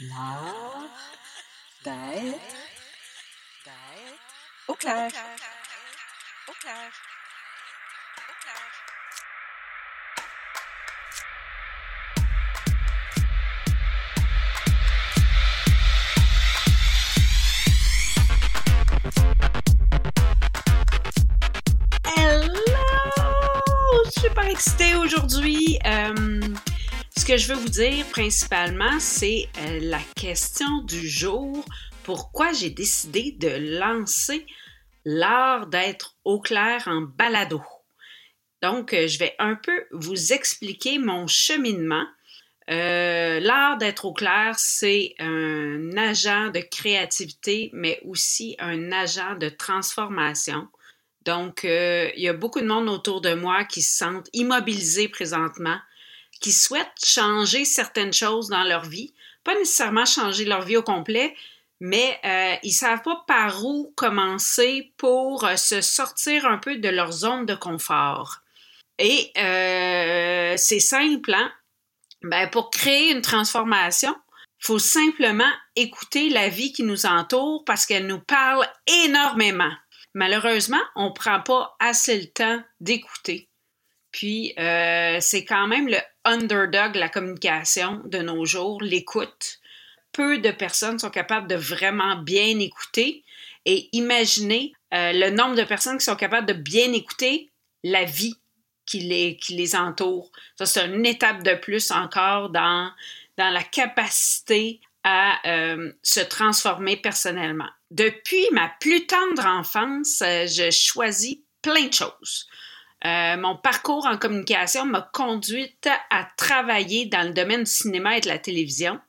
L'art d'être au clair. Au ce que je veux vous dire principalement, c'est euh, la question du jour. Pourquoi j'ai décidé de lancer l'art d'être au clair en balado? Donc, euh, je vais un peu vous expliquer mon cheminement. Euh, l'art d'être au clair, c'est un agent de créativité, mais aussi un agent de transformation. Donc, il y a beaucoup de monde autour de moi qui se sentent immobilisés présentement, qui souhaitent changer certaines choses dans leur vie, pas nécessairement changer leur vie au complet, mais euh, ils savent pas par où commencer pour euh, se sortir un peu de leur zone de confort. Et euh, c'est simple, hein? Ben, pour créer une transformation, il faut simplement écouter la vie qui nous entoure parce qu'elle nous parle énormément. Malheureusement, on ne prend pas assez le temps d'écouter. Puis, euh, c'est quand même le underdog, la communication de nos jours, l'écoute peu de personnes sont capables de vraiment bien écouter et imaginer euh, le nombre de personnes qui sont capables de bien écouter la vie qui les, qui les entoure. Ça, c'est une étape de plus encore dans, dans la capacité à euh, se transformer personnellement. Depuis ma plus tendre enfance, euh, je choisis plein de choses. Mon parcours en communication m'a conduite à travailler dans le domaine du cinéma et de la télévision.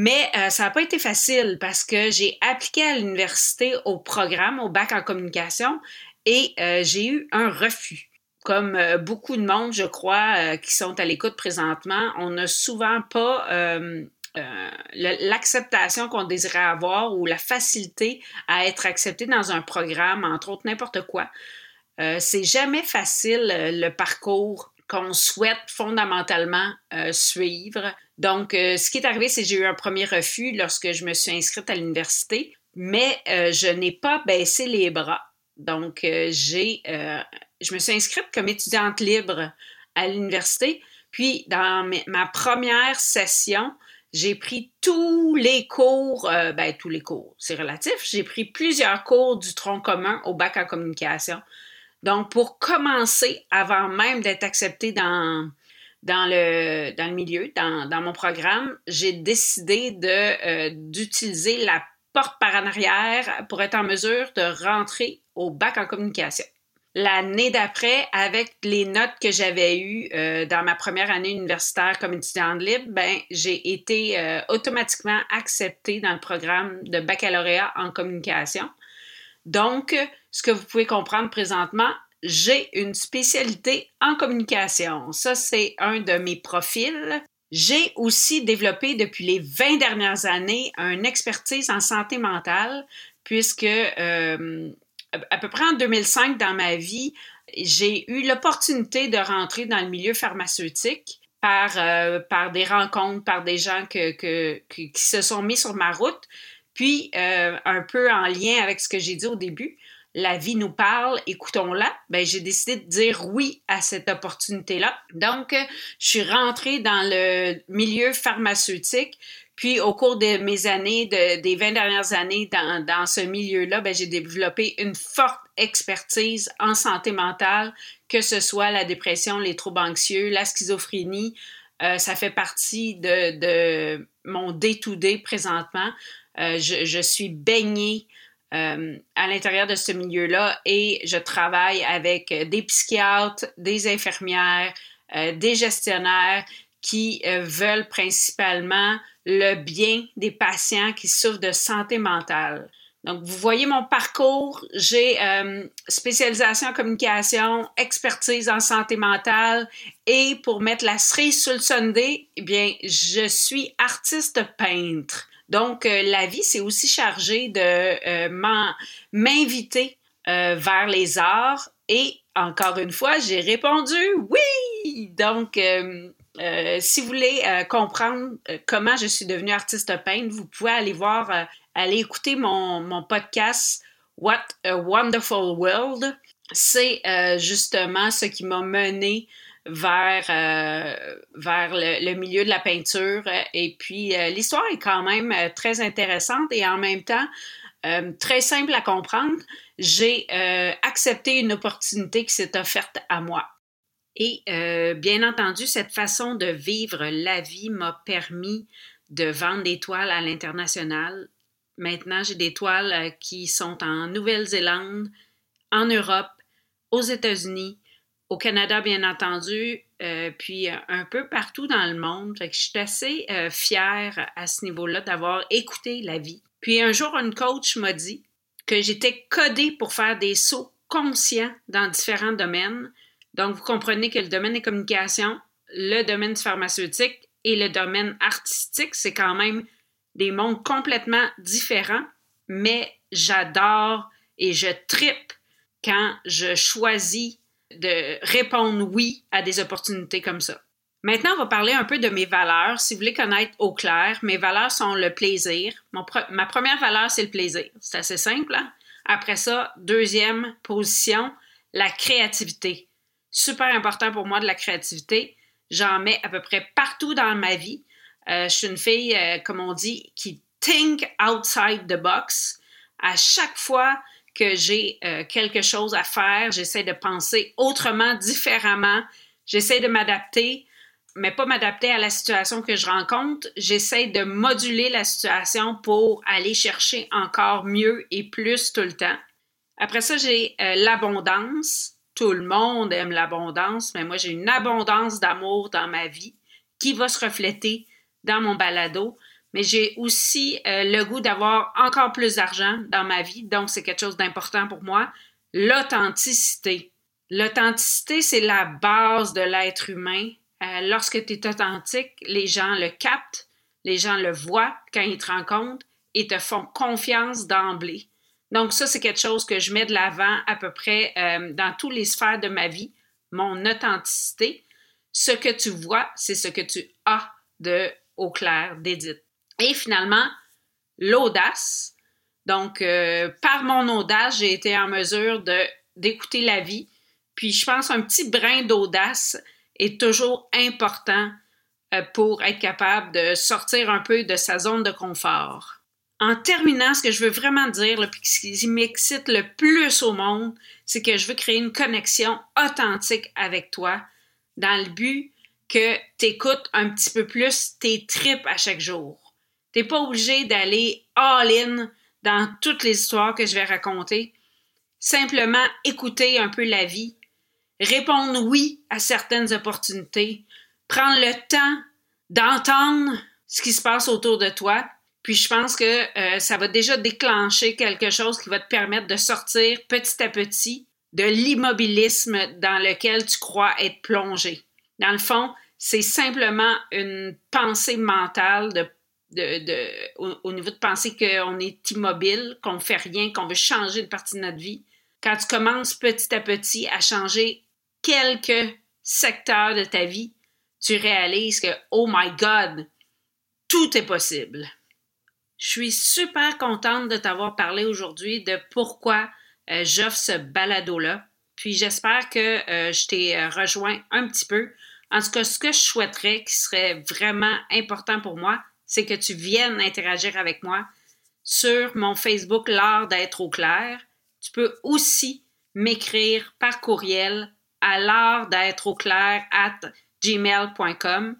Mais euh, ça n'a pas été facile parce que j'ai appliqué à l'université au programme, au bac en communication, et euh, j'ai eu un refus. Comme euh, beaucoup de monde, je crois, qui sont à l'écoute présentement, on n'a souvent pas l'acceptation qu'on désirait avoir ou la facilité à être accepté dans un programme, entre autres n'importe quoi. C'est jamais facile le parcours qu'on souhaite fondamentalement suivre. Donc, euh, ce qui est arrivé, c'est que j'ai eu un premier refus lorsque je me suis inscrite à l'université, mais euh, je n'ai pas baissé les bras. Donc, euh, j'ai, je me suis inscrite comme étudiante libre à l'université. Puis, dans ma première session, j'ai pris tous les cours, ben tous les cours, c'est relatif. J'ai pris plusieurs cours du tronc commun au bac en communication. Donc, pour commencer, avant même d'être acceptée dans, dans le, dans le milieu, dans, dans mon programme, j'ai décidé euh, d'utiliser la porte par en arrière pour être en mesure de rentrer au bac en communication. L'année d'après, avec les notes que j'avais eues euh, dans ma première année universitaire comme étudiante libre, ben, j'ai été euh, automatiquement acceptée dans le programme de baccalauréat en communication. Donc, ce que vous pouvez comprendre présentement, j'ai une spécialité en communication. Ça, c'est un de mes profils. J'ai aussi développé depuis les 20 dernières années une expertise en santé mentale, puisque euh, à peu près en 2005 dans ma vie, j'ai eu l'opportunité de rentrer dans le milieu pharmaceutique par, euh, par des rencontres, par des gens qui se sont mis sur ma route, puis euh, un peu en lien avec ce que j'ai dit au début la vie nous parle, écoutons-la, ben, j'ai décidé de dire oui à cette opportunité-là. Donc, je suis rentrée dans le milieu pharmaceutique. Puis, au cours de mes années, des 20 dernières années dans, ce milieu-là, ben, j'ai développé une forte expertise en santé mentale, que ce soit la dépression, les troubles anxieux, la schizophrénie. Euh, ça fait partie de, mon day-to-day présentement. Euh, je, suis baignée euh, à l'intérieur de ce milieu-là et je travaille avec des psychiatres, des infirmières, euh, des gestionnaires qui euh, veulent principalement le bien des patients qui souffrent de santé mentale. Donc, vous voyez mon parcours. J'ai spécialisation en communication, expertise en santé mentale et pour mettre la cerise sur le Sunday, eh bien, je suis artiste peintre. Donc, euh, la vie, c'est aussi chargé de euh, m'inviter euh, vers les arts et encore une fois, j'ai répondu oui. Donc, si vous voulez comprendre comment je suis devenue artiste peintre, vous pouvez aller voir, aller écouter mon, mon, podcast What a Wonderful World. C'est justement ce qui m'a mené vers, vers le, milieu de la peinture. Et puis, l'histoire est quand même très intéressante et en même temps très simple à comprendre. J'ai accepté une opportunité qui s'est offerte à moi. Et euh, bien entendu, cette façon de vivre la vie m'a permis de vendre des toiles à l'international. Maintenant, j'ai des toiles euh, qui sont en Nouvelle-Zélande, en Europe, aux États-Unis, au Canada, bien entendu, euh, puis un peu partout dans le monde. je suis assez fière à ce niveau-là d'avoir écouté la vie. Puis un jour, une coach m'a dit que j'étais codée pour faire des sauts conscients dans différents domaines, donc, vous comprenez que le domaine des communications, le domaine du pharmaceutique et le domaine artistique, c'est quand même des mondes complètement différents, mais j'adore et je tripe quand je choisis de répondre oui à des opportunités comme ça. Maintenant, on va parler un peu de mes valeurs. Si vous voulez connaître au clair, mes valeurs sont le plaisir. ma première valeur, c'est le plaisir. C'est assez simple. Hein? Après ça, deuxième position, la créativité super important pour moi de la créativité. J'en mets à peu près partout dans ma vie. Euh, je suis une fille, euh, comme on dit, qui think outside the box. À chaque fois que j'ai euh, quelque chose à faire, j'essaie de penser autrement, différemment. J'essaie de m'adapter, mais pas m'adapter à la situation que je rencontre. J'essaie de moduler la situation pour aller chercher encore mieux et plus tout le temps. Après ça, j'ai l'abondance tout le monde aime l'abondance, mais moi, j'ai une abondance d'amour dans ma vie qui va se refléter dans mon balado. Mais j'ai aussi euh, le goût d'avoir encore plus d'argent dans ma vie, donc c'est quelque chose d'important pour moi. L'authenticité. L'authenticité, c'est la base de l'être humain. Euh, lorsque tu es authentique, les gens le captent, les gens le voient quand ils te rencontrent et te font confiance d'emblée. Donc, ça, c'est quelque chose que je mets de l'avant à peu près euh, dans toutes les sphères de ma vie, mon authenticité. Ce que tu vois, c'est ce que tu as de au clair, d'Edith. Et finalement, l'audace. Donc, euh, par mon audace, j'ai été en mesure de, d'écouter la vie. Puis, je pense un petit brin d'audace est toujours important euh, pour être capable de sortir un peu de sa zone de confort. En terminant, ce que je veux vraiment dire, puis ce qui m'excite le plus au monde, c'est que je veux créer une connexion authentique avec toi dans le but que tu écoutes un petit peu plus tes tripes à chaque jour. Tu n'es pas obligé d'aller all-in dans toutes les histoires que je vais raconter. Simplement écouter un peu la vie, répondre oui à certaines opportunités, prendre le temps d'entendre ce qui se passe autour de toi, puis je pense que euh, ça va déjà déclencher quelque chose qui va te permettre de sortir petit à petit de l'immobilisme dans lequel tu crois être plongé. Dans le fond, c'est simplement une pensée mentale de, de, au, niveau de penser qu'on est immobile, qu'on ne fait rien, qu'on veut changer une partie de notre vie. Quand tu commences petit à petit à changer quelques secteurs de ta vie, tu réalises que, oh my God, tout est possible. Je suis super contente de t'avoir parlé aujourd'hui de pourquoi euh, j'offre ce balado-là. Puis j'espère que euh, je t'ai euh, rejoint un petit peu. En tout cas, ce que je souhaiterais qui serait vraiment important pour moi, c'est que tu viennes interagir avec moi sur mon Facebook L'art d'être au clair. Tu peux aussi m'écrire par courriel à l'art d'être au clair at gmail.com.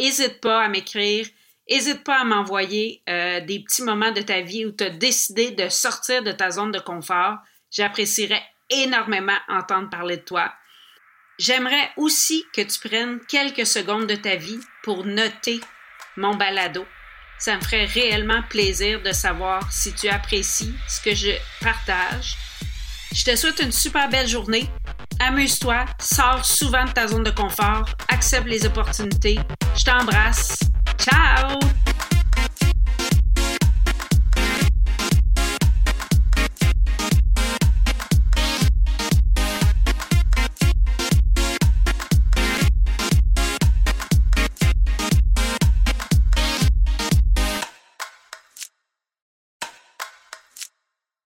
N'hésite pas à m'écrire N'hésite pas à m'envoyer euh, des petits moments de ta vie où tu as décidé de sortir de ta zone de confort. J'apprécierais énormément entendre parler de toi. J'aimerais aussi que tu prennes quelques secondes de ta vie pour noter mon balado. Ça me ferait réellement plaisir de savoir si tu apprécies ce que je partage. Je te souhaite une super belle journée. Amuse-toi, sors souvent de ta zone de confort, accepte les opportunités. Je t'embrasse. Ciao